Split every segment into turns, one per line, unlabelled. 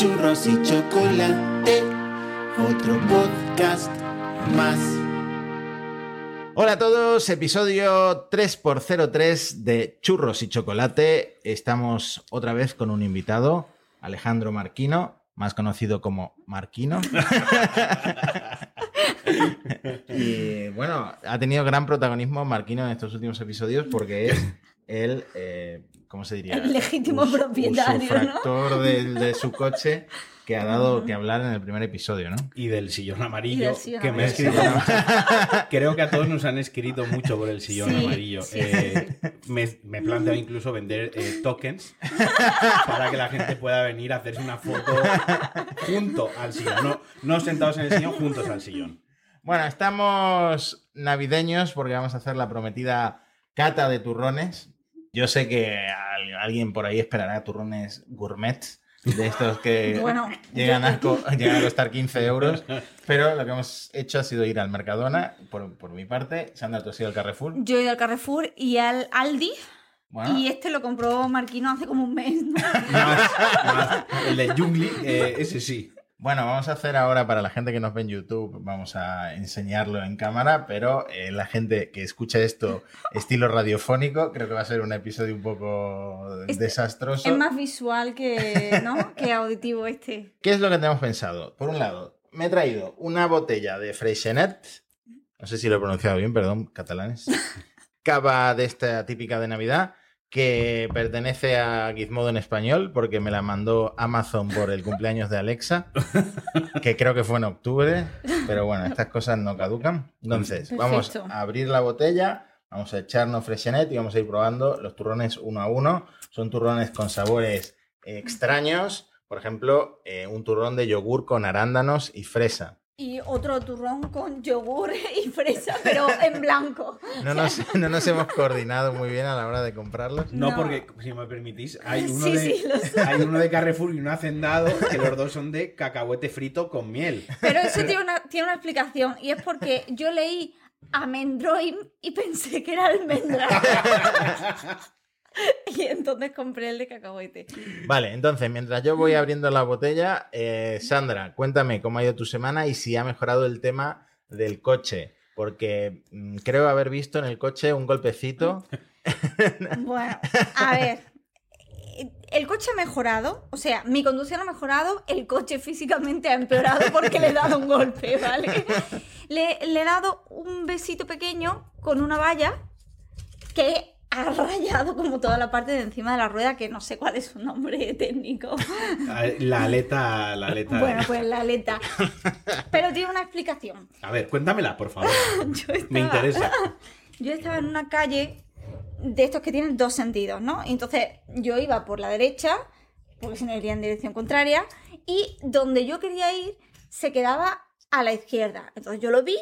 churros y chocolate, otro podcast más.
Hola a todos, episodio 3x03 de Churros y Chocolate. Estamos otra vez con un invitado, Alejandro Marquino, más conocido como Marquino. y bueno, ha tenido gran protagonismo Marquino en estos últimos episodios porque es el, eh, ¿cómo se diría?
El legítimo
Us-
propietario, ¿no?
del- de su coche que ha dado que hablar en el primer episodio, ¿no?
Y del sillón amarillo,
del sillón
que me ha
amarillo.
escrito mucho. Creo que a todos nos han escrito mucho por el sillón
Sí,
amarillo.
sí.
Eh, me, me he planteado incluso vender eh, tokens para que la gente pueda venir a hacerse una foto junto al sillón. No, no sentados en el sillón, juntos al sillón.
Bueno, estamos navideños porque vamos a hacer la prometida cata de turrones. Yo sé que al- alguien por ahí esperará turrones gourmet, de estos que
Bueno,
llegan, a, llegan costar 15 euros. Pero lo que hemos hecho ha sido ir al Mercadona, por, por mi parte. Sandra, tú has ido al Carrefour.
Yo he ido al Carrefour y al Aldi.
Bueno,
Y este lo compró Marquino hace como un mes. ¿no?
Más, más. El de Jungli, eh, ese sí.
Bueno, vamos a hacer ahora para la gente que nos ve en YouTube, vamos a enseñarlo en cámara, pero eh, la gente que escucha esto estilo radiofónico, creo que va a ser un episodio un poco
Este-
desastroso.
Es más visual que, ¿no? que auditivo este.
¿Qué es lo que tenemos pensado? Por un lado, me he traído una botella de Freixenet, no sé si lo he pronunciado bien, perdón, catalanes, cava de esta típica de Navidad, que pertenece a Gizmodo en español, porque me la mandó Amazon por el cumpleaños de Alexa, que creo que fue en octubre, pero bueno, estas cosas no caducan. Entonces, vamos a abrir la botella, vamos a echarnos Freixenet y vamos a ir probando los turrones uno a uno. Son turrones con sabores extraños, por ejemplo, eh, un turrón de yogur con arándanos y fresa.
Y otro turrón con yogur y fresa, pero en blanco.
No nos, no nos hemos coordinado muy bien a la hora de comprarlos.
No,
No.
porque, si me permitís, hay uno,
Sí,
de,
sí,
hay uno de Carrefour y uno hacendado, que los dos son de cacahuete frito con miel.
Pero eso tiene una, tiene una explicación. Y es porque yo leí Amendroim y pensé que era almendra. y entonces compré el de cacahuete.
Vale, entonces, mientras yo voy abriendo la botella, eh, Sandra, cuéntame cómo ha ido tu semana y si ha mejorado el tema del coche. Porque mm, creo haber visto en el coche un golpecito.
Bueno, a ver. El coche ha mejorado, o sea, mi conducción ha mejorado, el coche físicamente ha empeorado porque le he dado un golpe, ¿vale? Le, le he dado un besito pequeño con una valla que ha rayado como toda la parte de encima de la rueda, que no sé cuál es su nombre técnico.
La aleta, la aleta.
Bueno, pues la aleta. Pero tiene una explicación.
A ver, cuéntamela, por favor.
Yo estaba-
Me interesa.
Yo estaba en una calle de estos que tienen dos sentidos, ¿no? Entonces yo iba por la derecha, porque si no iría en dirección contraria, y donde yo quería ir se quedaba a la izquierda. Entonces yo lo vi,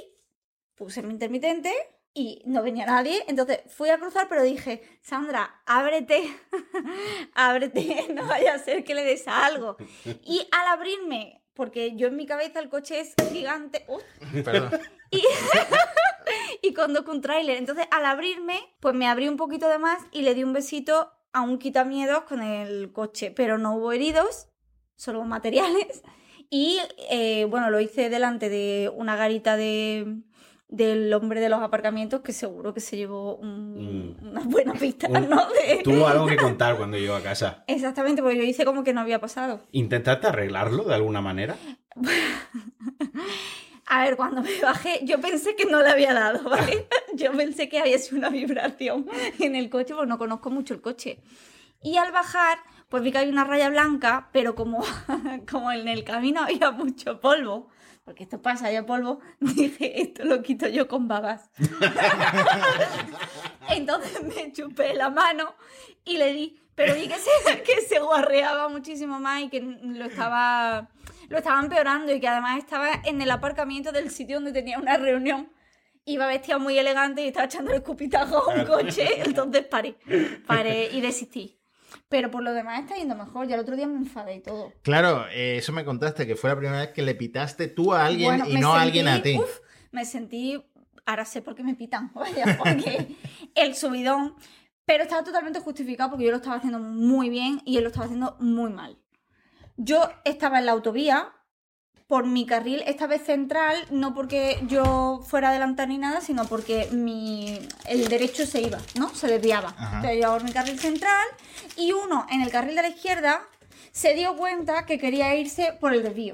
puse mi intermitente y no venía nadie. Entonces fui a cruzar, pero dije, Sandra, ábrete, ábrete, no vaya a ser que le des a algo. Y al abrirme, porque yo en mi cabeza el coche es gigante. ¡Uf!
Perdón.
y, y conduzco un tráiler. Entonces, al abrirme, pues me abrí un poquito de más y le di un besito a un quitamiedos con el coche. Pero no hubo heridos, solo materiales. Y eh, bueno, lo hice delante de una garita de del hombre de los aparcamientos que seguro que se llevó un-
Mm.
una buena pista,
Un-
¿no? De-
Tuvo algo que contar cuando llegó a casa.
Exactamente, porque yo hice como que no había pasado.
¿Intentaste arreglarlo de alguna manera?
A ver, cuando me bajé, yo pensé que no le había dado, ¿vale? Yo pensé que había sido una vibración en el coche, porque no conozco mucho el coche. Y al bajar, pues vi que había una raya blanca, pero como, como en el camino había mucho polvo, porque esto pasa, había polvo, dije, esto lo quito yo con babas. Entonces me chupé la mano y le di, pero vi que se, que se guarreaba muchísimo más y que lo estaba, lo estaba empeorando y que además estaba en el aparcamiento del sitio donde tenía una reunión. Iba vestida muy elegante y estaba echando el escupitajo a un coche, entonces paré, paré y desistí. Pero por lo demás está yendo mejor. Ya el otro día me enfadé y todo.
Claro, eh, eso me contaste, que fue la primera vez que le pitaste tú a alguien
Bueno,
y no a alguien a ti.
uf, me sentí. Ahora sé por qué me pitan, vaya, porque el subidón. Pero estaba totalmente justificado porque yo lo estaba haciendo muy bien y él lo estaba haciendo muy mal. Yo estaba en la autovía por mi carril, esta vez central, no porque yo fuera adelantar ni nada, sino porque mi, el derecho se iba, ¿no? Se desviaba.
Ajá.
Entonces yo por mi carril central y uno en el carril de la izquierda se dio cuenta que quería irse por el desvío.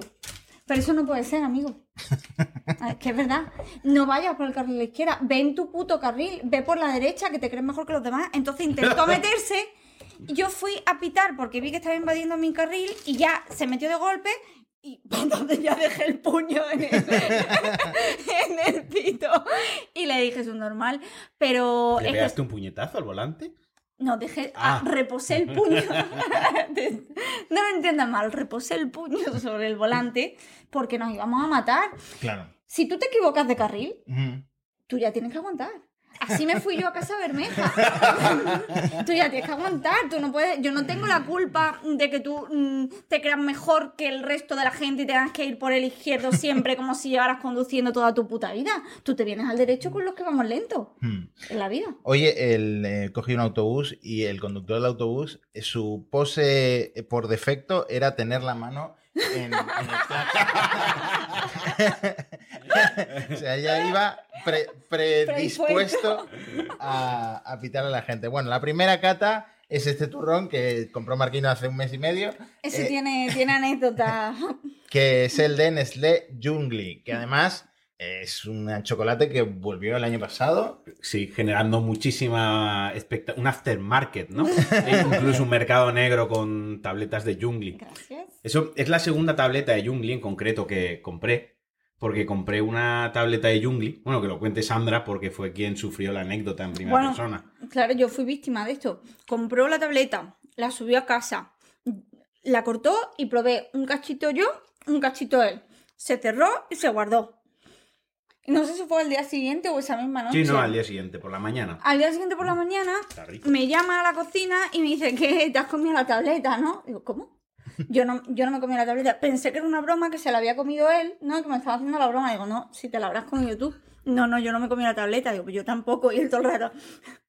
Pero eso no puede ser, amigo. Ah, Es que es verdad. No vayas por el carril de la izquierda. Ve en tu puto carril. Ve por la derecha, que te crees mejor que los demás. Entonces intentó meterse. y Yo fui a pitar porque vi que estaba invadiendo mi carril y ya se metió de golpe. Y entonces ya dejé el puño en el, en el pito. Y le dije, es un normal. Pero
¿Le
que
pegaste un puñetazo al volante?
no, dejé,
Ah.
ah, reposé el puño. no me entiendas mal, reposé el puño sobre el volante porque nos íbamos a matar.
Claro.
Si tú te equivocas de carril, tú ya tienes que aguantar. Así me fui yo a casa Bermeja. tú ya tienes que aguantar. Tú no puedes. Yo no tengo la culpa de que tú mm, te creas mejor que el resto de la gente y tengas que ir por el izquierdo siempre como si llevaras conduciendo toda tu puta vida. Tú te vienes al derecho con los que vamos lentos
Hmm.
en la vida.
Oye, el, eh, cogí un autobús y el conductor del autobús, eh, su pose eh, por defecto era tener la mano en, en el o sea, ya iba pre- predispuesto a, a pitar a la gente. Bueno, la primera cata es este turrón que compró Marquino hace un mes y medio,
Ese
Eh,
tiene, tiene anécdota.
que es el de Nestlé Jungli, que además es un chocolate que volvió el año pasado
Sí, generando muchísima expectativa. Un aftermarket, ¿no? E incluso un mercado negro con tabletas de Jungli.
Gracias.
Eso es la segunda tableta de Jungli en concreto que compré. Porque compré una tableta de Jungli. Bueno, que lo cuente Sandra porque fue quien sufrió la anécdota en primera
Bueno,
persona.
Claro, yo fui víctima de esto. Compró la tableta, la subió a casa, la cortó y probé un cachito yo, un cachito él. Se cerró y se guardó. No sé si fue el día siguiente o esa misma noche.
Sí, no, al día siguiente, por la mañana.
Al día siguiente por la mañana
Está rico.
me llama a la cocina y me dice que te has comido la tableta, ¿no? Digo, ¿cómo? Yo no, yo no me comí la tableta. Pensé que era una broma que se la había comido él, ¿no? Que me estaba haciendo la broma. Digo, no, si te la habrás comido tú. No, no, yo no me comí la tableta. Digo, pues yo tampoco. Y él todo el rato,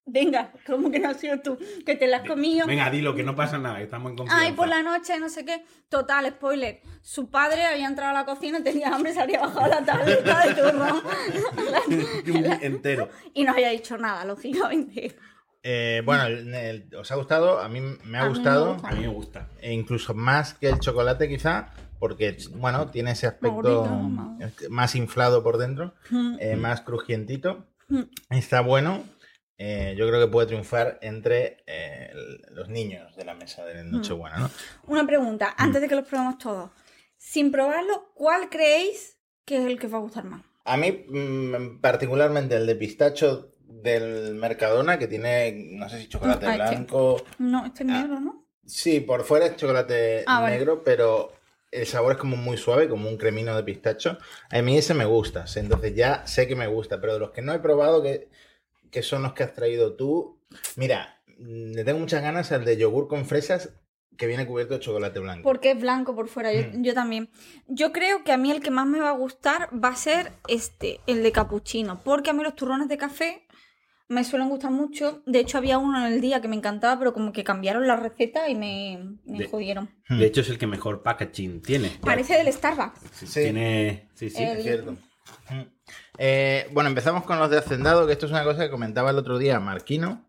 venga, ¿cómo que no has sido tú? Que te la has comido.
Venga, dilo, que no pasa nada, que estamos en confianza.
Ay, por la noche, no sé qué. Total, spoiler. Su padre había entrado a la cocina, tenía hambre, se había bajado la tableta de turno.
Entero.
y no había dicho nada, lógicamente.
Eh, bueno, el- el- ¿os ha gustado? A mí me ha
A mí me
gustado.
gusta.
A mí me gusta.
e incluso más que el chocolate quizá, porque, bueno, tiene ese aspecto
gordito, más-
inflado por dentro,
Mm.
eh, más crujientito.
Mm.
Está bueno. Eh, yo creo que puede triunfar entre eh, los niños de la mesa de
Mm.
Nochebuena, ¿no?
Una pregunta, antes de que los probemos todos. Sin probarlo, ¿cuál creéis que es el que os va a gustar más?
A mí, particularmente el de pistacho del Mercadona, que tiene, no sé si chocolate
Ah, es que-
blanco.
No, este es
Ah.
negro, ¿no?
Sí, por fuera es chocolate
Ah, vale.
negro, pero el sabor es como muy suave, como un cremino de pistacho. A mí ese me gusta, entonces ya sé que me gusta, pero de los que no he probado, que, que son los que has traído tú, mira, le tengo muchas ganas al de yogur con fresas que viene cubierto de chocolate blanco.
Porque es blanco por fuera, yo,
Mm.
yo también. Yo creo que a mí el que más me va a gustar va a ser este, el de capuchino. Porque a mí los turrones de café me suelen gustar mucho. De hecho, había uno en el día que me encantaba, pero como que cambiaron la receta y me, me
De-
jodieron.
Hmm.
De hecho, es el que mejor packaging tiene.
Parece del Starbucks.
Sí.
Tiene. Sí, sí.
El-
Es cierto. Mm. Eh, bueno, empezamos con los de Hacendado, que esto es una cosa que comentaba el otro día Marquino,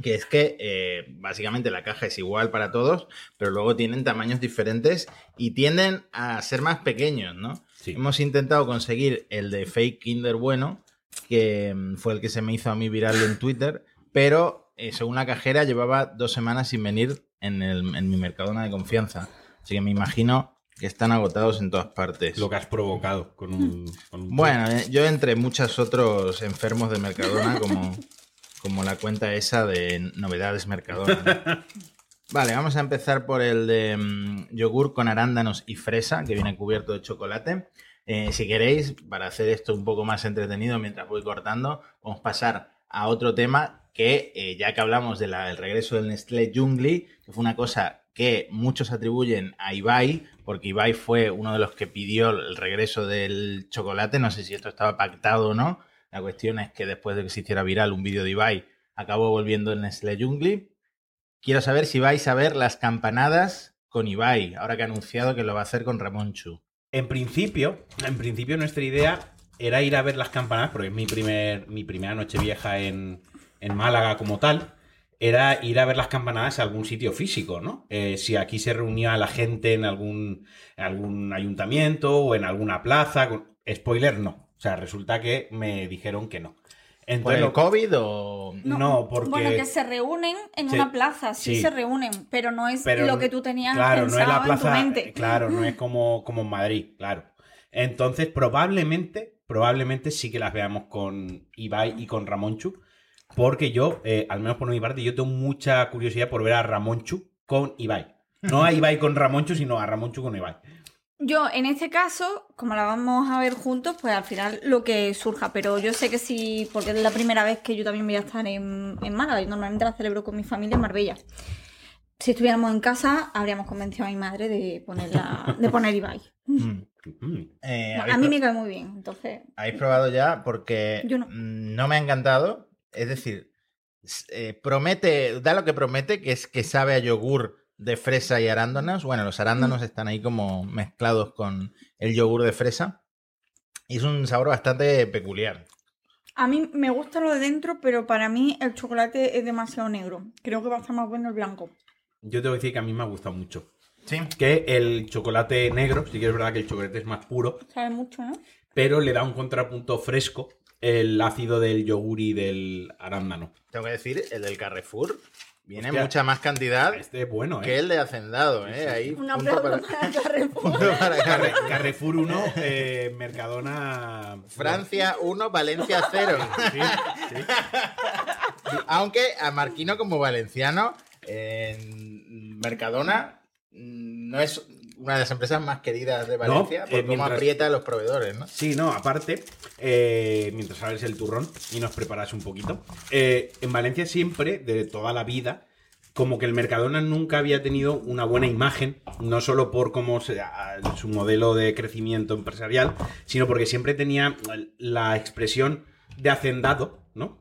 que es que eh, básicamente la caja es igual para todos, pero luego tienen tamaños diferentes y tienden a ser más pequeños, ¿no?
Sí.
Hemos intentado conseguir el de Fake Kinder Bueno, que mm, fue el que se me hizo a mí viral en Twitter, pero eh, según la cajera llevaba dos semanas sin venir en, el- en mi Mercadona de confianza. Así que me imagino que están agotados en todas partes.
Lo que has provocado con un. con un-
Bueno, eh, yo entre muchos otros enfermos de Mercadona, como, como la cuenta esa de novedades Mercadona. ¿no? Vale, vamos a empezar por el de mm, yogur con arándanos y fresa, que viene cubierto de chocolate. Eh, si queréis, para hacer esto un poco más entretenido mientras voy cortando, vamos a pasar a otro tema que, eh, ya que hablamos del regreso del Nestlé Jungli, que fue una cosa que muchos atribuyen a Ibai, porque Ibai fue uno de los que pidió el regreso del chocolate, no sé si esto estaba pactado o no, la cuestión es que después de que se hiciera viral un vídeo de Ibai, acabó volviendo el Nestlé Jungli. Quiero saber si vais a ver las campanadas con Ibai, ahora que ha anunciado que lo va a hacer con Ramón Chu.
En principio, en principio nuestra idea era ir a ver las campanadas, porque es mi, primer, mi primera noche vieja en, en Málaga como tal. Era ir a ver las campanadas a algún sitio físico, ¿no? Eh, si aquí se reunía la gente en algún, en algún ayuntamiento o en alguna plaza. Spoiler, no. O sea, resulta que me dijeron que no.
¿Por
Entonces,
el
lo-
COVID o...?
no, porque...
Bueno, que se reúnen en
Sí,
una plaza, sí,
sí.
se reúnen, pero no es
Pero
lo
no-
que tú tenías
claro, no
pensado
es la plaza,
en tu mente.
Claro, no es como, como en Madrid, claro. Entonces, probablemente, probablemente sí que las veamos con Ibai y con Ramonchu, porque yo, eh, al menos por mi parte, yo tengo mucha curiosidad por ver a Ramonchu con Ibai. No a Ibai con Ramonchu, sino a Ramonchu con Ibai.
Yo, en este caso, como la vamos a ver juntos, pues al final lo que surja. Pero yo sé que sí, porque es la primera vez que yo también voy a estar en, en Málaga. Yo normalmente la celebro con mi familia en Marbella. Si estuviéramos en casa, habríamos convencido a mi madre de, ponerla, de poner Ibai.
Mm.
Mm.
Eh,
a
¿habéis
mí me cae muy bien, entonces...
¿Habéis probado ya? Porque
Yo no.
no me ha encantado. Es decir, eh, promete, da lo que promete, que es que sabe a yogur de fresa y arándanos. Bueno, los arándanos están ahí como mezclados con el yogur de fresa. Y es un sabor bastante peculiar.
A mí me gusta lo de dentro, pero para mí el chocolate es demasiado negro. Creo que va a estar más bueno el blanco.
Yo tengo que decir que a mí me ha gustado mucho.
Sí.
Que el chocolate negro, sí que es verdad que el chocolate es más puro,
Sabe mucho, ¿no?
pero le da un contrapunto fresco el ácido del yogur y del arándano.
Tengo que decir, el del Carrefour viene
Hostia.
mucha más cantidad
Este es bueno, ¿eh?
que el de Hacendado, ¿eh? Ahí,
Un
punto para-
para Carrefour.
punto para
Carre-
Carre-
Carrefour 1, eh, Mercadona.
Francia 1, Valencia 0.
Sí, sí.
Aunque a Marquino como valenciano, en Mercadona mm, no es una de las empresas más queridas de Valencia
No,
por
eh,
cómo
mientras-
aprieta a los proveedores, ¿no?
Sí, no, aparte, eh, mientras abres el turrón y nos preparas un poquito, eh, en Valencia siempre, de toda la vida, como que el Mercadona nunca había tenido una buena imagen, no solo por cómo su modelo de crecimiento empresarial, sino porque siempre tenía la expresión de hacendado, ¿no?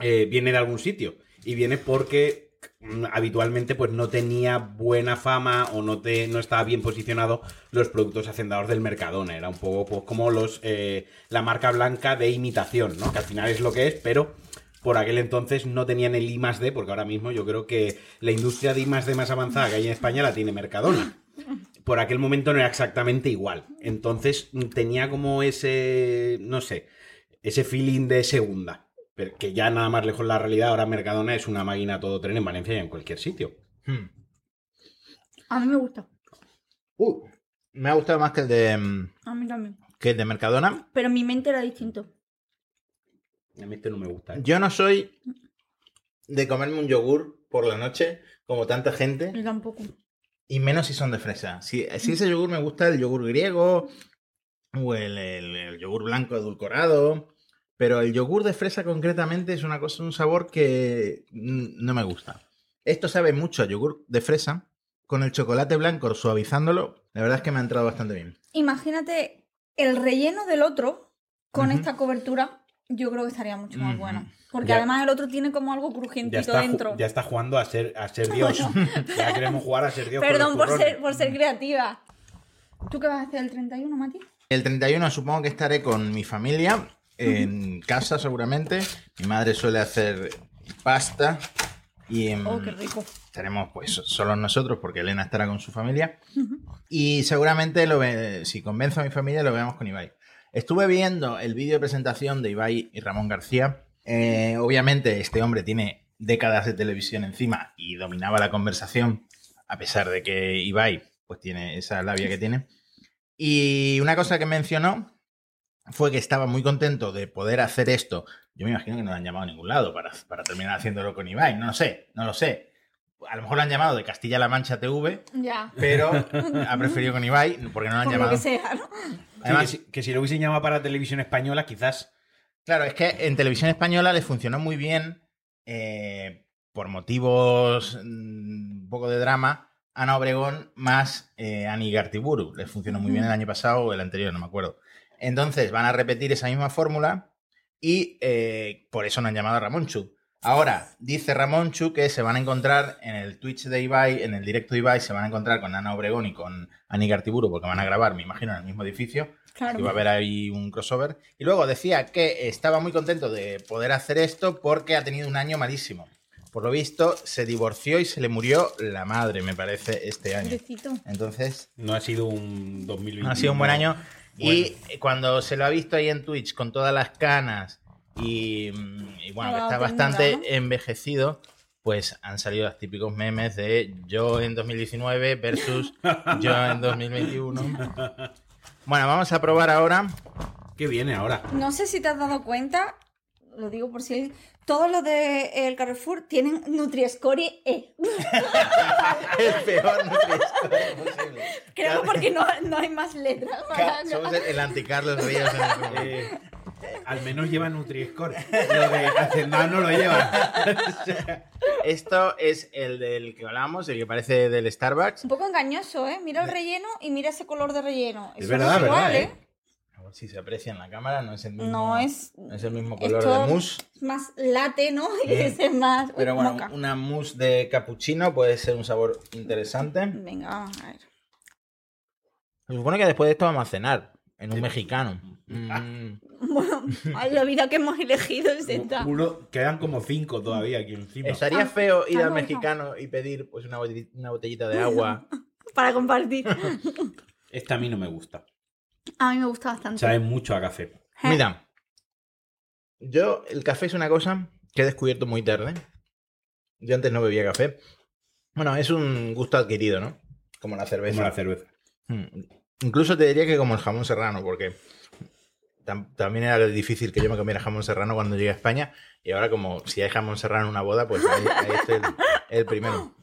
Eh, viene de algún sitio y viene porque habitualmente pues no tenía buena fama o no, te, no estaba bien posicionado los productos hacendados del Mercadona. Era un poco pues, como los eh, la marca blanca de imitación, ¿no? Que al final es lo que es, pero por aquel entonces no tenían el I más D, porque ahora mismo yo creo que la industria de I más D más avanzada que hay en España la tiene Mercadona. Por aquel momento no era exactamente igual. Entonces mm, tenía como ese, no sé, ese feeling de segunda. Pero que ya nada más lejos de la realidad, ahora Mercadona es una máquina todo tren en Valencia y en cualquier sitio.
Hmm.
A mí me gusta.
Uh, me ha gustado más que el de mm,
A mí también.
que el de Mercadona.
Pero en mi mente era distinto.
A mí este no me gusta. ¿eh?
Yo no soy de comerme un yogur por la noche como tanta gente.
Yo tampoco.
Y menos si son de fresa. Si, si ese yogur me gusta, el yogur griego o el, el- el yogur blanco edulcorado. Pero el yogur de fresa concretamente es una cosa, un sabor que no me gusta. Esto sabe mucho a yogur de fresa. Con el chocolate blanco suavizándolo, la verdad es que me ha entrado bastante bien.
Imagínate el relleno del otro con esta cobertura. Yo creo que estaría mucho más bueno. Porque
Ya-
además el otro tiene como algo
Ya
crujientito
está, ju-
dentro.
ya está jugando a ser, a ser Dios. ya queremos jugar a ser Dios.
Perdón por ser, por ser creativa. ¿Tú qué vas a hacer el 31, Mati?
El 31 supongo que estaré con mi familia, en casa seguramente. Mi madre suele hacer pasta y em,
Oh, qué rico.
estaremos pues solo nosotros porque Elena estará con su familia. Y seguramente lo ve- si convenzo a mi familia lo veamos con Ibai. Estuve viendo el vídeo de presentación de Ibai y Ramón García. Eh, obviamente este hombre tiene décadas de televisión encima y dominaba la conversación, a pesar de que Ibai pues tiene esa labia que tiene. Y una cosa que mencionó fue que estaba muy contento de poder hacer esto. Yo me imagino que no lo han llamado a ningún lado para, para terminar haciéndolo con Ibai. No lo sé, no lo sé. A lo mejor lo han llamado de Castilla-La Mancha TV,
Ya.
pero ha preferido con Ibai porque no lo han
Por lo
llamado.
que sea, ¿no?
Sí,
Además,
que, si, que si lo hubiesen llamado para televisión española, quizás.
Claro, es que en televisión española le funcionó muy bien, eh, por motivos mm, un poco de drama, Ana Obregón más eh, Ani Gartiburu. Les funcionó muy bien el año pasado o el anterior, no me acuerdo. Entonces van a repetir esa misma fórmula y eh, por eso no han llamado a Ramón Chu. Ahora, dice Ramón Chu que se van a encontrar en el Twitch de Ibai, en el directo de Ibai, se van a encontrar con Ana Obregón y con Ani Gartiburu, porque van a grabar, me imagino, en el mismo edificio.
Claro.
Y va a haber ahí un crossover. Y luego decía que estaba muy contento de poder hacer esto porque ha tenido un año malísimo. Por lo visto, se divorció y se le murió la madre, me parece, este año. Entonces,
No ha sido un 2021.
ha sido un buen año. Y cuando se lo ha visto ahí en Twitch con todas las canas y, y bueno, que está bastante
¿no?
envejecido, pues han salido los típicos memes de yo en 2019 versus yo en 2021. Bueno, vamos a probar ahora.
¿Qué viene ahora?
No sé si te has dado cuenta, lo digo por si todos los de el Carrefour tienen Nutri-Score E.
El peor Nutri-Score posible.
Creo que porque no, no hay más letras.
Somos el, el anti-Carlos Ríos.
Eh, al menos lleva Nutri-Score. Lo de Hacendado no lo lleva.
Esto es el del que hablamos, el que parece del Starbucks.
Un poco engañoso, ¿eh? Mira el relleno y mira ese color de relleno.
Es
Eso
verdad,
no es igual,
verdad,
¿eh?
Si se aprecia en la cámara, no es el mismo,
No es-
no es el mismo color de mousse.
es más late, ¿no? Y ese es más.
Pero bueno,
moca.
una mousse de cappuccino puede ser un sabor interesante.
Venga, vamos a ver.
Se supone que después de esto vamos a cenar en un mexicano. Mm.
Bueno, la vida que hemos elegido es esta.
Uno, quedan como cinco todavía aquí encima.
Estaría
Ah,
feo ir
ah,
al
no,
mexicano y pedir pues una botellita de agua.
Para compartir.
Esta a mí no me gusta.
A mí me gusta bastante.
Sabe mucho a café.
Mira, yo el café es una cosa que he descubierto muy tarde. Yo antes no bebía café. Bueno, es un gusto adquirido, ¿no? Como la cerveza.
Como la cerveza.
Mm. Incluso te diría que como el jamón serrano, porque tam- también era difícil que yo me comiera jamón serrano cuando llegué a España. Y ahora, como si hay jamón serrano en una boda, pues ahí, ahí estoy el, el primero.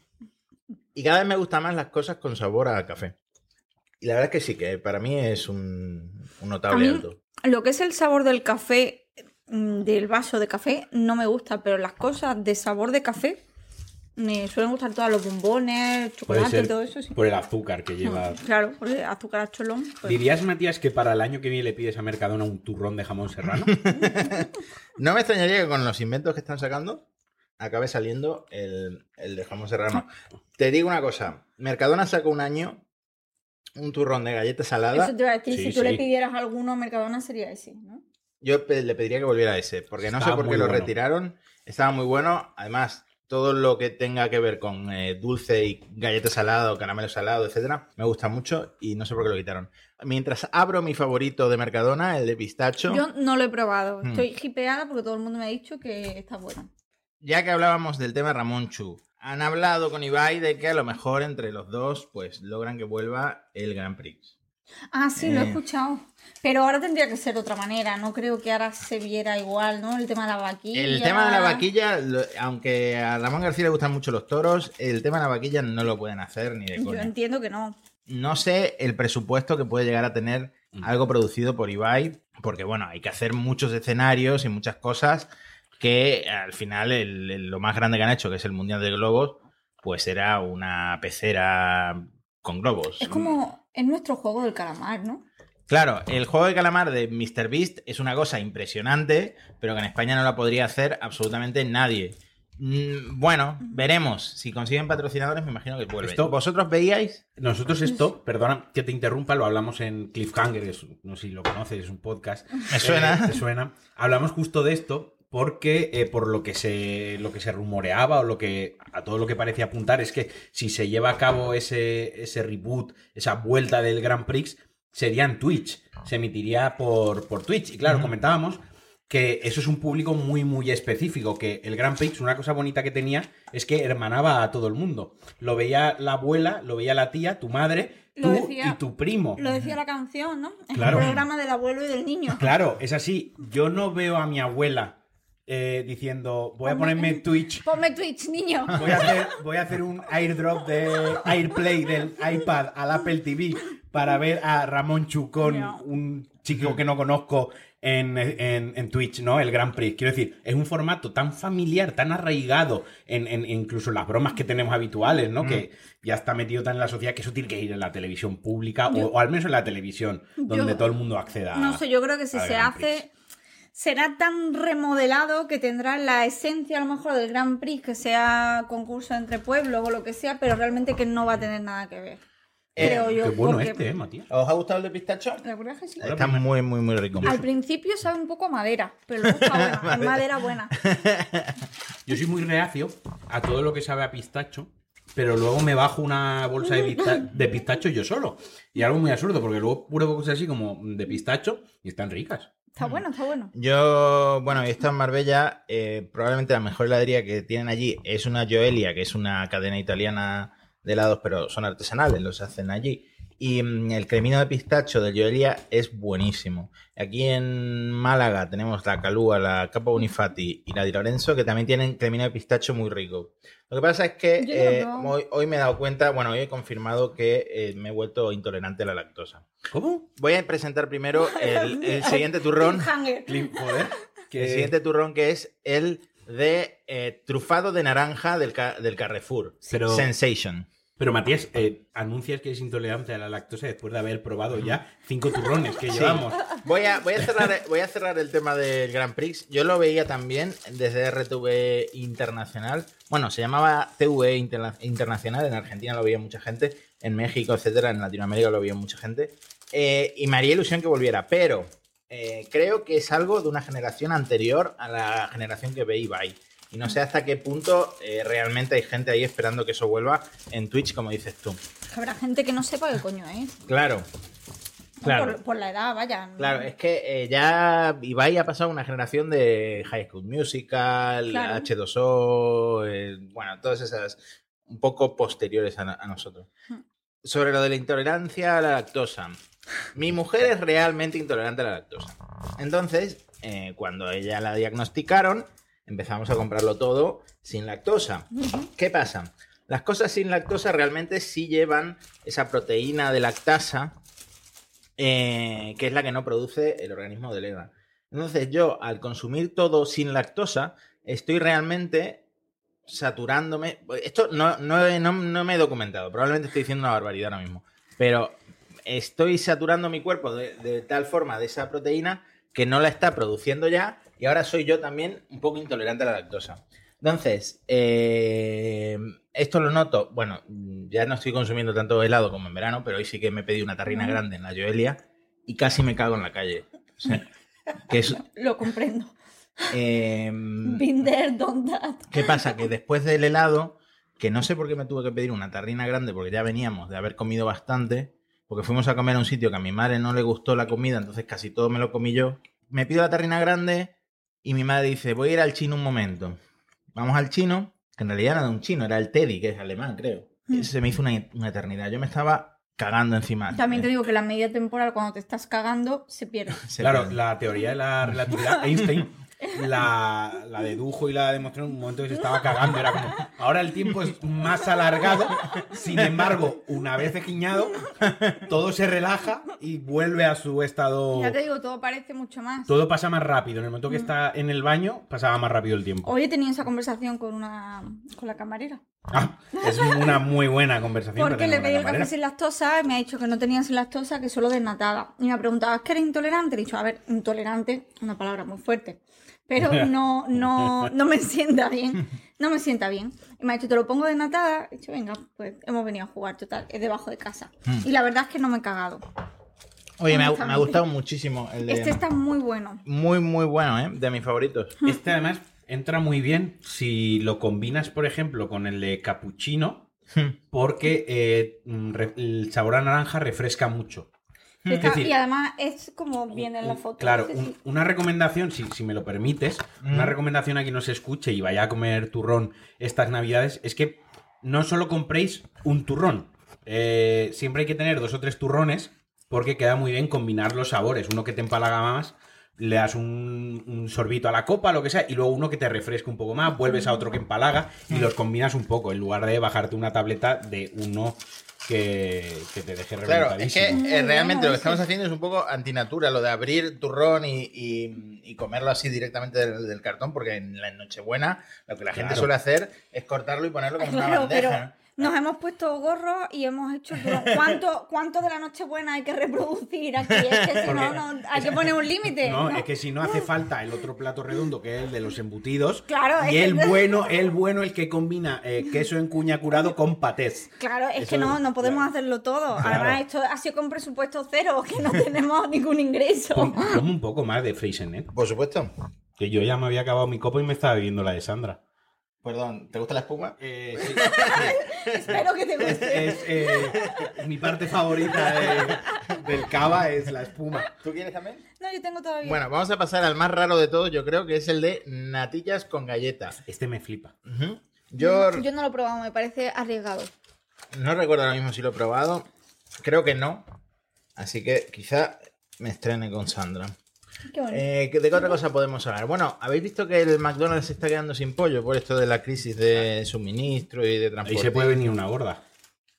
Y cada vez me gustan más las cosas con sabor a café. Y la verdad es que sí, que para mí es un, un notable
A mí-
alto.
Lo que es el sabor del café, mm, del vaso de café, no me gusta, pero las cosas de sabor de café me suelen gustar todos los bombones, chocolate,
ser
todo eso, sí.
por el azúcar que lleva.
Claro, porque azúcar a cholón. pues-
¿Dirías, Matías, que para el año que viene le pides a Mercadona un turrón de jamón serrano?
No me extrañaría que con los inventos que están sacando acabe saliendo el, el de jamón serrano. Te digo una cosa, Mercadona sacó un año un turrón de galleta salada.
Eso te iba a decir,
Sí,
si tú
sí.
le pidieras alguno a Mercadona sería ese, ¿no?
Yo pe- le pediría que volviera a ese, porque no sé por qué lo retiraron. Estaba muy bueno. Además, todo lo que tenga que ver con eh, dulce y galleta salada o caramelo salado, etcétera, me gusta mucho y no sé por qué lo quitaron. Mientras abro mi favorito de Mercadona, el de pistacho,
Yo no lo he probado.
Hmm.
Estoy hipeada porque todo el mundo me ha dicho que está bueno.
ya que hablábamos del tema Ramón Chu, han hablado con Ibai de que a lo mejor entre los dos, pues logran que vuelva el Grand Prix.
Ah, sí, lo he
Eh.
escuchado. Pero ahora tendría que ser de otra manera. No creo que ahora se viera igual, ¿no? El tema de la vaquilla.
El tema de la vaquilla, lo- aunque a Ramón García le gustan mucho los toros, el tema de la vaquilla no lo pueden hacer ni de
Yo
coña.
entiendo que no.
No sé el presupuesto que puede llegar a tener algo producido por Ibai, porque bueno, hay que hacer muchos escenarios y muchas cosas que al final el- el- lo más grande que han hecho, que es el Mundial de Globos, pues era una pecera con globos.
Es como en nuestro juego del calamar, ¿no?
Claro, el juego de calamar de MrBeast es una cosa impresionante, pero que en España no la podría hacer absolutamente nadie. Mm, Bueno, veremos. Si consiguen patrocinadores, me imagino que vuelve.
Esto-
¿Vosotros veíais?
Nosotros esto, perdona que te interrumpa, lo hablamos en Cliffhanger, que es- no sé si lo conoces, es un podcast.
Me suena.
Eh, ¿Te suena? Hablamos justo de esto porque eh, por lo que se lo que se rumoreaba o lo que a todo lo que parece apuntar es que si se lleva a cabo ese ese reboot, esa vuelta del Grand Prix sería en Twitch, se emitiría por por Twitch y claro, comentábamos que eso es un público muy, muy específico, que el Grand Prix, una cosa bonita que tenía es que hermanaba a todo el mundo. Lo veía la abuela, lo veía la tía, tu madre, tú
decía-
y tu primo.
Lo decía la canción, ¿no?
Claro.
un programa del abuelo y del niño.
Claro, es así. Yo no veo a mi abuela eh, diciendo, voy a ponerme Twitch,
Ponme Twitch, niño.
voy a, hacer, voy a hacer un airdrop de AirPlay del iPad al Apple TV para ver a Ramón Chu con
No.
un chico que no conozco en, en- en Twitch, ¿no? El Grand Prix. Quiero decir, es un formato tan familiar, tan arraigado en, en- incluso las bromas que tenemos habituales, ¿no? Que ya está metido tan en la sociedad que eso tiene que ir en la televisión pública o,
Yo-
o al menos en la televisión, donde
Yo-
todo el mundo acceda.
No sé, yo creo que si se hace, será tan remodelado que tendrá la esencia a lo mejor del Grand Prix, que sea concurso entre pueblos o lo que sea, pero realmente que no va a tener nada que ver.
Eh,
creo yo.
Qué bueno
porque-
este, eh, Matías.
¿Os ha gustado el de pistacho?
La verdad es que sí.
Está muy, muy, muy rico.
Al principio sabe un poco a madera, pero luego está buena. es madera buena.
Yo soy muy reacio a todo lo que sabe a pistacho, pero luego me bajo una bolsa de, pista- de pistacho yo solo. Y algo muy absurdo, porque luego pruebo cosas así como de pistacho y están ricas.
Está bueno, está bueno.
Yo, bueno, he estado en Marbella. eh, probablemente la mejor heladería que tienen allí es una Joelia, que es una cadena italiana de helados, pero son artesanales, los hacen allí. Y mm, el cremino de pistacho de Joelia es buenísimo. Aquí en Málaga tenemos la Calúa, la Capa Unifati y la Di Lorenzo, que también tienen cremino de pistacho muy rico. Lo que pasa es que
no
eh, hoy, hoy me he dado cuenta, bueno, hoy he confirmado que eh, me he vuelto intolerante a la lactosa.
¿Cómo?
Voy a presentar primero el, el siguiente turrón.
Que...
El siguiente turrón que es el de eh, trufado de naranja del, Ca- del Carrefour.
Pero-
Sensation.
Pero Matías, eh, anuncias que es intolerante a la lactosa después de haber probado ya cinco turrones que llevamos.
Voy a, voy, a cerrar, voy a cerrar el tema del Grand Prix. Yo lo veía también desde RTV Internacional. Bueno, se llamaba TV Interna- Internacional. En Argentina lo veía mucha gente. En México, etcétera. En Latinoamérica lo veía mucha gente. Eh, y me haría ilusión que volviera. Pero eh, creo que es algo de una generación anterior a la generación que ve Ibai. Y no sé hasta qué punto eh, realmente hay gente ahí esperando que eso vuelva en Twitch, como dices tú.
Habrá gente que no sepa qué coño es.
Claro. Claro.
Por, por la edad, vaya.
Claro, es que eh, ya Ibai ha pasado una generación de High School Musical,
Claro.
H2O, eh, bueno, todas esas un poco posteriores a, a nosotros.
Hmm.
Sobre lo de la intolerancia a la lactosa. Mi mujer es realmente intolerante a la lactosa. Entonces, eh, cuando ella la diagnosticaron, empezamos a comprarlo todo sin lactosa. ¿Qué pasa? Las cosas sin lactosa realmente sí llevan esa proteína de lactasa eh, que es la que no produce el organismo del EGA. Entonces yo, al consumir todo sin lactosa, estoy realmente saturándome. Esto no, no, no- no me he documentado, probablemente estoy diciendo una barbaridad ahora mismo, pero estoy saturando mi cuerpo de, de tal forma de esa proteína que no la está produciendo ya y ahora soy yo también un poco intolerante a la lactosa. Entonces, eh, esto lo noto, bueno, ya no estoy consumiendo tanto helado como en verano, pero hoy sí que me pedí una tarrina grande en la Joelia y casi me cago en la calle. O sea, que es,
Lo comprendo.
eh,
Binder, don't that.
¿Qué pasa? Que después del helado, que no sé por qué me tuve que pedir una tarrina grande, porque ya veníamos de haber comido bastante, porque fuimos a comer a un sitio que a mi madre no le gustó la comida, entonces casi todo me lo comí yo. Me pido la tarrina grande y mi madre dice, voy a ir al chino un momento. Vamos al chino, que en realidad no era un chino, era el Teddy, que es alemán, creo. Y
Mm.
eso se me hizo una, una eternidad. Yo me estaba cagando encima.
También te digo que la media temporal, cuando te estás cagando, se pierde.
Se
claro,
pierde.
la teoría de la relatividad, Einstein la, la dedujo y la demostró en un momento que se estaba cagando. Era como, ahora el tiempo es más alargado, sin embargo, una vez ejiñado, todo se relaja y vuelve a su estado...
Ya te digo, todo parece mucho más.
Todo pasa más rápido. En el momento que está en el baño, pasaba más rápido el tiempo.
Hoy he tenido esa conversación con una con la camarera.
Ah, es una muy buena conversación.
Porque le pedí el café sin lactosa y me ha dicho que no tenía sin lactosa, que solo desnatada. Y me ha preguntado, ¿es que eres intolerante? Le he dicho, a ver, intolerante, una palabra muy fuerte. Pero no, no, no me sienta bien. No me sienta bien. Y me ha dicho, ¿te lo pongo desnatada? He dicho, venga, pues hemos venido a jugar, total. Es debajo de casa.
Hmm.
Y la verdad es que no me he cagado.
Oye, me ha, me ha gustado muchísimo el de...
Este está muy bueno.
Muy, muy bueno, ¿eh? De mis favoritos.
Este además entra muy bien si lo combinas, por ejemplo, con el de cappuccino, porque eh, mm, el sabor a naranja refresca mucho.
Está-
decir,
y además es como viene en la foto.
Claro, una recomendación, si, si me lo permites, una recomendación a quien no se escuche y vaya a comer turrón estas navidades, es que no solo compréis un turrón, eh, siempre hay que tener dos o tres turrones porque queda muy bien combinar los sabores, uno que te empalaga más, le das un, un sorbito a la copa, lo que sea, y luego uno que te refresca un poco más, vuelves a otro que empalaga y los combinas un poco, en lugar de bajarte una tableta de uno que, que te deje
Claro, es que
reventadísimo.
eh, realmente lo que estamos haciendo es un poco antinatura, lo de abrir turrón y, y- y comerlo así directamente del, del cartón, porque en la Nochebuena lo que la gente
Claro.
suele hacer es cortarlo y ponerlo como una bandeja.
pero Nos hemos puesto gorros y hemos hecho. ¿Cuánto, ¿Cuánto de la Nochebuena hay que reproducir aquí? Es que si no, no, hay que poner un límite.
No,
¿no?
es que si no hace falta el otro plato redondo, que es el de los embutidos.
Claro, es
Y el
que-
bueno, el bueno, el que combina eh, queso en cuña curado con patés.
Claro, es
Eso-
que no, no podemos
claro.
hacerlo todo.
Claro.
Además, esto ha sido con presupuesto cero, que no tenemos ningún ingreso.
Ponme un poco más de Freixenet.
Por supuesto.
Que yo ya me había acabado mi copa y me estaba bebiendo la de Sandra.
Perdón, ¿te gusta la espuma?
Eh, sí,
Espero que te guste.
es, eh, mi parte favorita de- del cava es la espuma.
¿Tú quieres también?
No, yo tengo todavía.
Bueno, vamos a pasar al más raro de todos, yo creo que es el de natillas con galletas.
Este me flipa.
Yo
Yo no lo he probado, me parece arriesgado.
no recuerdo ahora mismo si lo he probado. Creo que no. Así que quizá me estrene con Sandra.
Qué.
Eh, ¿De qué otra cosa podemos hablar? Bueno, ¿habéis visto que el McDonald's se está quedando sin pollo por esto de la crisis de suministro y de
Ahí
transporte?
se puede venir una gorda.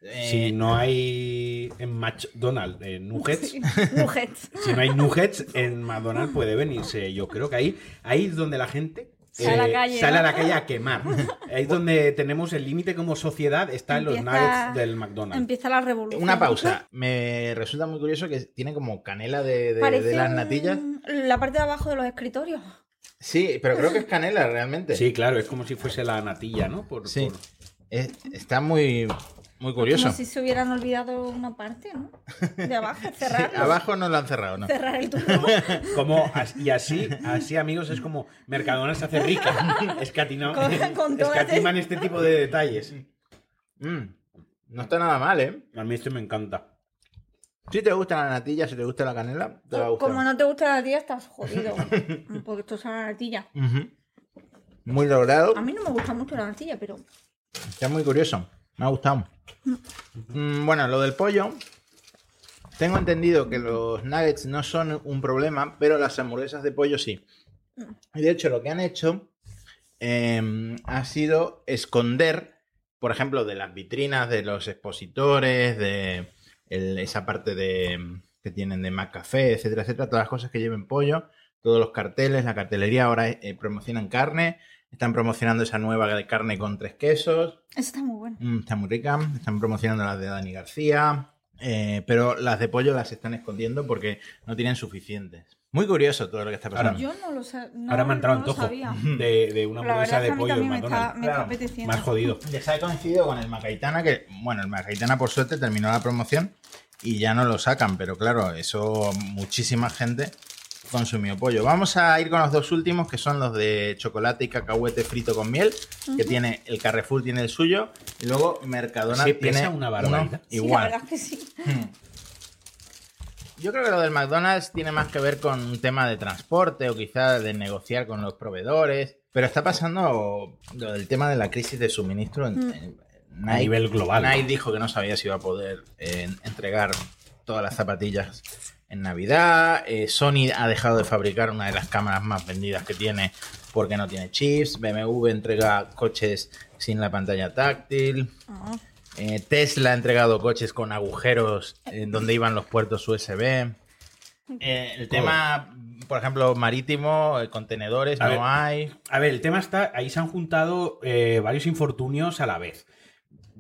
Eh,
Si no hay en McDonald's eh, nuggets,
Nuggets.
si no hay nuggets en McDonald's puede venirse. Yo creo que ahí, ahí es donde la gente eh,
Sale a la calle,
sale a
¿no?
la calle a quemar. Ahí es donde tenemos el límite como sociedad, está en los nuggets del McDonald's.
Empieza la revolución.
Una pausa. Me resulta muy curioso que tiene como canela de, de- las natillas.
La parte de abajo de los escritorios.
Sí, pero creo que es canela realmente.
Sí, claro, es como si fuese la natilla, ¿no? Por,
Sí.
por-
Es- está muy, muy curioso.
Como si se hubieran olvidado una parte, ¿no? De abajo, cerrar.
Abajo no lo han cerrado, ¿no?
Cerrar el turno.
Como, as- y así, así, amigos, es como Mercadona se hace rica. Escatina-
Con- con
escatiman este tipo de detalles.
Mm, no está nada mal, ¿eh?
A mí este me encanta.
Si te gusta la natilla, si te gusta la canela, te va a gustar.
Como no te gusta la natilla, estás jodido. Porque esto es la natilla.
Muy logrado.
A mí no me gusta mucho la natilla, pero
Está muy curioso. Me ha gustado. Mm, bueno, lo del pollo. Tengo entendido que los nuggets no son un problema, pero las hamburguesas de pollo sí. Y de hecho, lo que han hecho eh, ha sido esconder, por ejemplo, de las vitrinas de los expositores, de esa parte de que tienen de McCafé, etcétera, etcétera, todas las cosas que lleven pollo, todos los carteles, la cartelería ahora eh, promocionan carne, están promocionando esa nueva de carne con tres quesos,
eso está muy bueno.
Mm, está muy rica. Están promocionando las de Dani García. eh, pero las de pollo las están escondiendo porque no tienen suficientes. Muy curioso todo lo que está pasando.
Yo no lo, no,
Ahora me ha entrado
no
antojo de, de una hamburguesa de pollo
me está, me está
Claro,
apeteciendo.
Más jodido.
Les ha coincidido con el Macaitana, que, bueno, el Macaitana por suerte terminó la promoción y ya no lo sacan, pero claro, eso muchísima gente consumió pollo. Vamos a ir con los dos últimos, que son los de chocolate y cacahuete frito con miel, que tiene el Carrefour tiene el suyo, y luego Mercadona tiene
una
uno
barbaridad.
Sí, la
igual.
verdad es que sí.
Yo creo que lo del McDonald's tiene más que ver con un tema de transporte o quizá de negociar con los proveedores. Pero está pasando lo del tema de la crisis de suministro en, en-
A nivel global.
Nike dijo que no sabía si iba a poder eh, entregar todas las zapatillas en Navidad. Eh, Sony ha dejado de fabricar una de las cámaras más vendidas que tiene porque no tiene chips. BMW entrega coches sin la pantalla táctil.
Ah.
Eh, Tesla ha entregado coches con agujeros en donde iban los puertos USB. Eh, el tema, por ejemplo, marítimo, contenedores,
A
no
ver.
hay.
A ver, el tema está, ahí se han juntado eh, varios infortunios a la vez.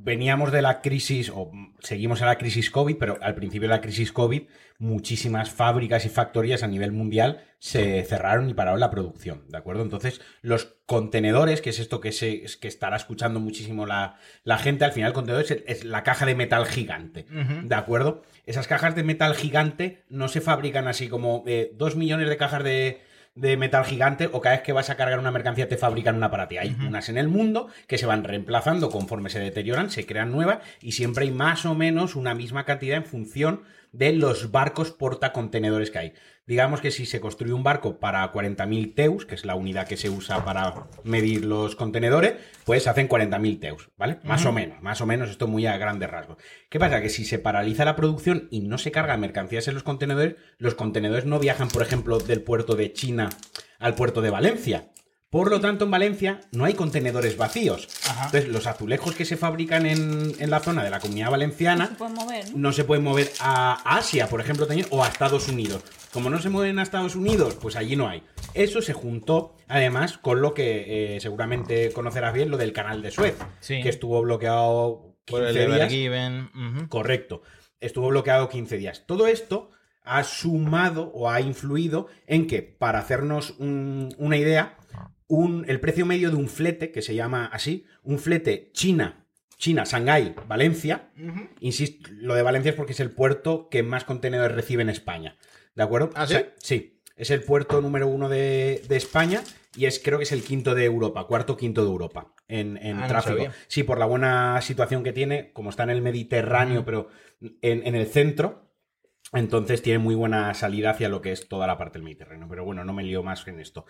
Veníamos de la crisis, o seguimos en la crisis COVID, pero al principio de la crisis COVID, muchísimas fábricas y factorías a nivel mundial se cerraron y pararon la producción, ¿de acuerdo? Entonces, los contenedores, que es esto que, se, que estará escuchando muchísimo la, la gente, al final el contenedor es, es la caja de metal gigante. ¿de acuerdo? Esas cajas de metal gigante no se fabrican así como eh, dos millones de cajas de, de metal gigante o cada vez que vas a cargar una mercancía te fabrican una para ti. Hay unas en el mundo que se van reemplazando conforme se deterioran, se crean nuevas y siempre hay más o menos una misma cantidad en función de los barcos portacontenedores que hay. Digamos que si se construye un barco para 40.000 teus, que es la unidad que se usa para medir los contenedores, pues hacen 40.000 teus, ¿vale? Más o menos, más o menos, esto muy a grandes rasgos. ¿Qué pasa? Que si se paraliza la producción y no se cargan mercancías en los contenedores, los contenedores no viajan, por ejemplo, del puerto de China al puerto de Valencia. Por lo tanto, en Valencia no hay contenedores vacíos.
Ajá.
Entonces, los azulejos que se fabrican en, en la zona de la comunidad valenciana
Se pueden mover, ¿no?
no se pueden mover a Asia, por ejemplo, también, o a Estados Unidos. Como no se mueven a Estados Unidos, pues allí no hay. Eso se juntó, además, con lo que eh, seguramente conocerás bien, lo del canal de Suez,
Sí.
que estuvo bloqueado
Por el
15 días. Correcto. Estuvo bloqueado 15 días. Todo esto ha sumado o ha influido en que, para hacernos un- una idea, un- el precio medio de un flete, que se llama así, un flete China, China, Shanghái, Valencia, insisto, lo de Valencia es porque es el puerto que más contenedores recibe en España. ¿De acuerdo?
¿Ah,
O sea,
sí?
sí. Es el puerto número uno de, de España y es creo que es el quinto de Europa, cuarto quinto de Europa en, en
Ah,
tráfico. Sí, por la buena situación que tiene, como está en el Mediterráneo, pero en, en el centro, entonces tiene muy buena salida hacia lo que es toda la parte del Mediterráneo. Pero bueno, no me lío más en esto.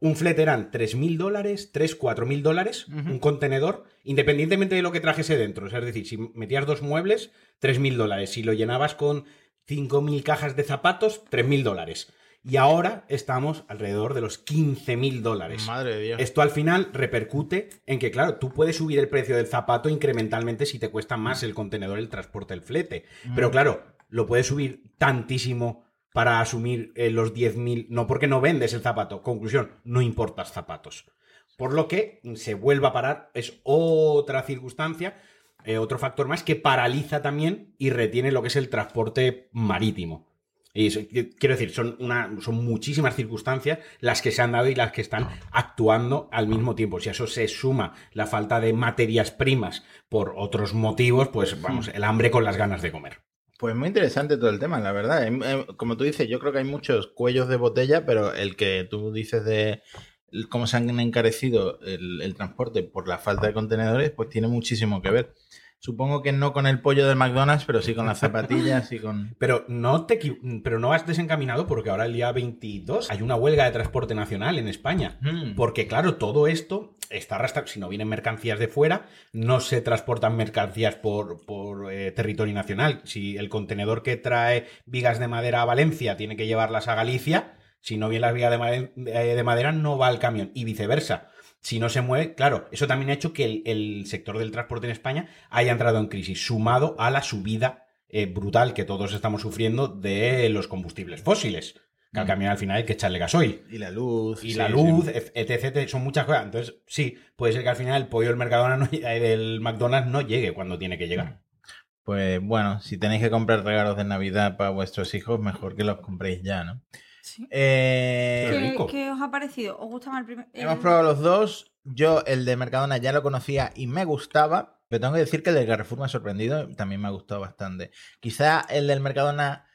Un flete eran 3.000 dólares, 3, 4.000 dólares, un contenedor, independientemente de lo que trajese dentro. O sea, es decir, si metías dos muebles, 3.000 dólares. Si lo llenabas con 5.000 cajas de zapatos, 3.000 dólares. Y ahora estamos alrededor de los 15.000 dólares.
Madre de Dios.
Esto al final repercute en que, claro, tú puedes subir el precio del zapato incrementalmente si te cuesta más el contenedor, el transporte, el flete. Pero claro, lo puedes subir tantísimo para asumir eh, los 10.000, no porque no vendes el zapato. Conclusión, no importas zapatos. Por lo que se vuelve a parar, es otra circunstancia, eh, otro factor más que paraliza también y retiene lo que es el transporte marítimo. Y eso, qui- quiero decir, son, una, son muchísimas circunstancias las que se han dado y las que están actuando al mismo tiempo. Si a eso se suma la falta de materias primas por otros motivos, pues vamos, el hambre con las ganas de comer.
Pues muy interesante todo el tema, la verdad. Em, Como tú dices, yo creo que hay muchos cuellos de botella, pero el que tú dices de cómo se han encarecido el, el transporte por la falta de contenedores, pues tiene muchísimo que ver. Supongo que no con el pollo del McDonald's, pero sí con las zapatillas y con...
Pero no te pero no has desencaminado porque ahora el día 22 hay una huelga de transporte nacional en España.
Mm.
Porque claro, todo esto está arrastrado. Si no vienen mercancías de fuera, no se transportan mercancías por, por, eh, territorio nacional. Si el contenedor que trae vigas de madera a Valencia tiene que llevarlas a Galicia, si no vienen las vigas de, eh, de madera, no va al camión. Y viceversa. Si no se mueve, claro, eso también ha hecho que el, el sector del transporte en España haya entrado en crisis, sumado a la subida eh, brutal que todos estamos sufriendo de los combustibles fósiles. Que al
Mm.
camión al final hay que echarle gasoil
Y la luz.
y
sí,
la
sí.
luz, etc, etc, son muchas cosas. Entonces, sí, puede ser que al final el pollo del Mercadona no- eh, del McDonald's no llegue cuando tiene que llegar.
Pues bueno, si tenéis que comprar regalos de Navidad para vuestros hijos, mejor que los compréis ya, ¿no? Eh,
Qué
¿Qué,
rico.
qué os ha parecido? ¿Os gusta más el primer?
Hemos
el-
probado los dos. Yo el de Mercadona ya lo conocía y me gustaba. Pero tengo que decir que el de Carrefour me ha sorprendido. También me ha gustado bastante. Quizá el del Mercadona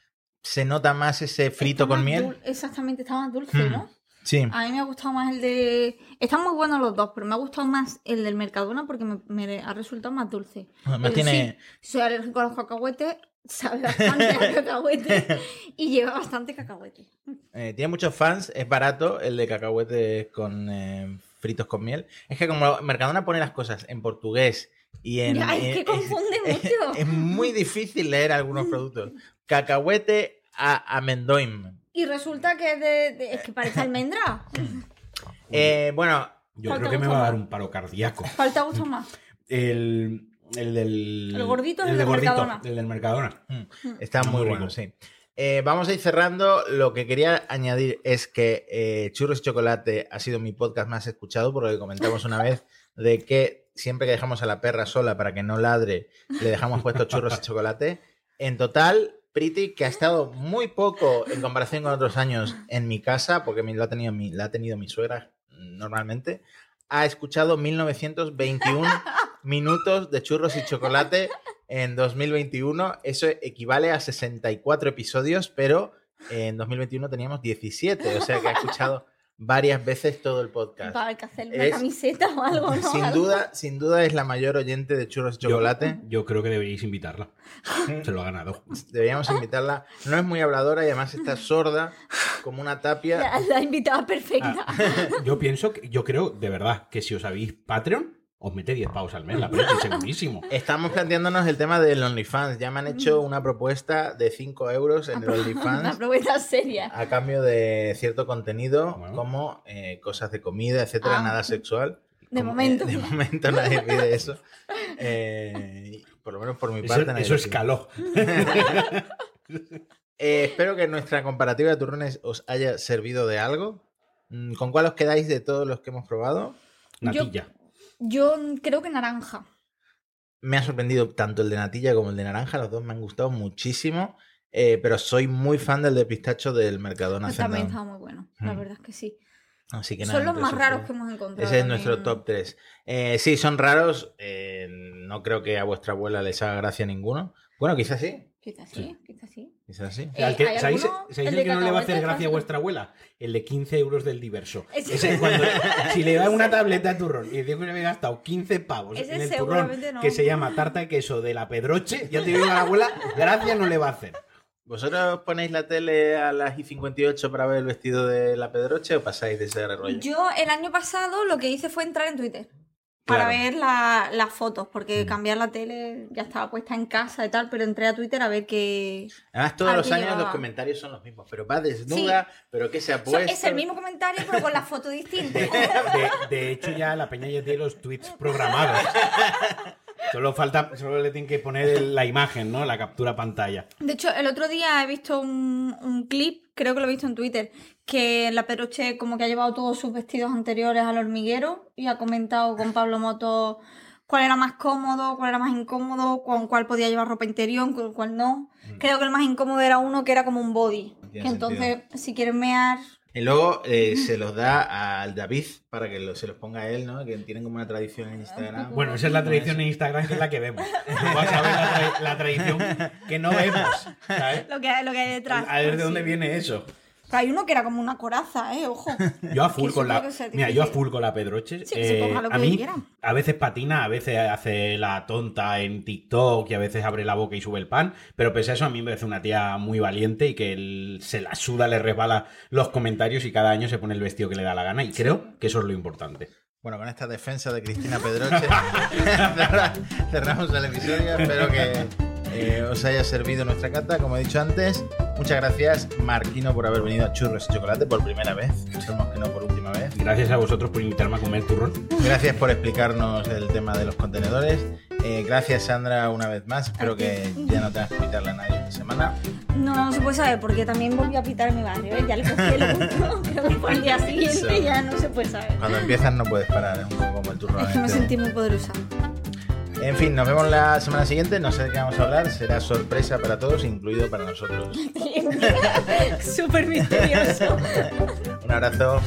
se nota más ese frito
está
con miel.
Exactamente, está más dulce,
Hmm.
¿no?
Sí.
A mí me ha gustado más el de... Están muy buenos los dos, pero me ha gustado más el del Mercadona porque me, me ha resultado más dulce.
Además
Pero
tiene.
sí, soy alérgico a los cacahuetes, sabe bastante a cacahuete y lleva bastante cacahuete.
eh, tiene muchos fans. Es barato el de cacahuete con eh, fritos con miel. Es que como Mercadona pone las cosas en portugués y en.
Ya, es
eh,
que confunde
es,
mucho.
es muy difícil leer algunos productos. Cacahuete a amendoim.
Y resulta que es de, de- es que parece almendra.
Eh, bueno,
Yo
¿Cuál
creo que me va a dar un paro cardíaco.
Falta gusto más.
El, el del.
El gordito es el
de
del
gordito,
Mercadona.
El del Mercadona.
Mm, Está
Está
muy,
muy
bueno,
rico.
sí. Eh, vamos a ir cerrando. Lo que quería añadir es que eh, Churros y Chocolate ha sido mi podcast más escuchado, por lo que comentamos una vez, de que siempre que dejamos a la perra sola para que no ladre, le dejamos puesto churros y chocolate. En total, Pretty, que ha estado muy poco en comparación con otros años en mi casa, porque lo ha tenido mi, la ha tenido mi suegra normalmente, ha escuchado 1921 minutos de churros y chocolate en 2021. Eso equivale a 64 episodios, pero en 2021 teníamos 17, o sea que ha escuchado varias veces todo el podcast.
Para que hacer una
Es-
camiseta o algo, ¿no?
Sin duda, sin duda es la mayor oyente de churros y
Yo-
chocolate.
Yo, creo que deberíais invitarla. Se lo ha ganado.
Deberíamos invitarla. No es muy habladora y además está sorda como una tapia.
La, la invitada perfecta.
Ah, yo pienso, que, yo creo, de verdad, que si os habéis Patreon, os mete 10 pavos al mes, la precio, segurísimo.
Estamos planteándonos el tema del OnlyFans. Ya me han hecho una propuesta de 5 euros en el
Una
OnlyFans
propuesta seria.
a cambio de cierto contenido
Bueno.
como eh, cosas de comida, etcétera,
Ah.
nada sexual.
De
Como-
momento.
eh, de momento nadie pide eso. Eh, por lo menos por mi
Eso,
parte. nadie
eso escaló.
Eh, espero que nuestra comparativa de turrones os haya servido de algo. Mm, ¿Con cuál os quedáis de todos los que hemos probado?
Natilla.
Yo creo que naranja.
me ha sorprendido tanto el de natilla como el de naranja, los dos me han gustado muchísimo, eh, pero soy muy fan del de pistacho del Mercadona
también estaba muy bueno, la
Mm.
verdad es que sí.
Así que nada,
Son los más raros que hemos encontrado.
Ese es nuestro top 3. sí, son raros. eh, no creo que a vuestra abuela les haga gracia ninguno. Bueno, quizás sí.
Quizás sí, quizás sí.
Quizás sí.
Eh,
Al que-
¿hay
¿Sabéis,
El
que no le va a hacer gracia a vuestra abuela? El de 15 euros del diverso.
Ese-
Ese cuando- si le da una tableta de turrón y dice que le había gastado 15 pavos
Ese
en el turrón
no.
que se llama tarta de queso de la Pedroche, ya te digo a la abuela gracia no le va a hacer.
¿Vosotros ponéis la tele a las y 58 para ver el vestido de la Pedroche o pasáis de ese rollo?
Yo el año pasado lo que hice fue entrar en Twitter para
Claro.
ver la- las fotos, porque
Mm.
cambiar la tele ya estaba puesta en casa y tal, pero entré a Twitter a ver qué...
Además, todos
¿A
los
qué
años los comentarios son los mismos. Pero va desnuda, pero que se ha
es el mismo comentario, pero con la foto distinta.
De, de- de hecho, ya la peña ya tiene los tweets programados. Solo falta, solo le tienen que poner la imagen, ¿no? La captura pantalla.
De hecho, el otro día he visto un, un clip, creo que lo he visto en Twitter, que la Peroche como que ha llevado todos sus vestidos anteriores al hormiguero y ha comentado con Pablo Moto cuál era más cómodo, cuál era más incómodo, con cuál podía llevar ropa interior, con cuál no. Creo que el más incómodo era uno que era como un body.
Mm. Tiene
Que entonces,
sentido.
si quieren mear...
Y luego eh, se los da al David para que lo- se los ponga a él, ¿no? Que tienen como una tradición en Instagram.
Bueno, esa es la tradición en Instagram que es la que vemos. Vas a ver la, tra- la tradición que no vemos. ¿sabes?
Lo que, hay- lo que hay detrás.
A ver de
Sí.
dónde viene eso.
Que hay uno que era como una coraza, ¿eh? Ojo.
Yo a full
Que
con la.
que
Mira, yo a full con la Pedroche.
Sí, que se
Eh,
ponga lo
a
que
mí,
quiera.
a veces patina, a veces hace la tonta en TikTok y a veces abre la boca y sube el pan. Pero pese a eso, a mí me parece una tía muy valiente y que él se la suda, le resbala los comentarios y cada año se pone el vestido que le da la gana. Y creo que eso es lo importante.
Bueno, con esta defensa de Cristina Pedroche cerra- cerramos el episodio. Espero que eh, os haya servido nuestra cata, como he dicho antes. Muchas gracias, Marquino, por haber venido a Churros y Chocolate por primera vez. Esperemos que no por última vez.
Gracias a vosotros por invitarme a comer turrón.
Gracias por explicarnos el tema de los contenedores. Eh, gracias, Sandra, una vez más. Espero que ya no tengas que invitarle a nadie esta semana.
No, no se puede saber porque también volví a pitar mi barrio. ¿eh? Ya le cogí el gusto, creo que fue el día siguiente
Eso.
ya no se puede saber.
Cuando empiezas no puedes parar, es un poco como el turrón.
Es que me
este.
sentí muy poderosa.
En fin, nos vemos la semana siguiente. No sé de qué vamos a hablar. Será sorpresa para todos, incluido para nosotros.
Súper misterioso.
Un abrazo.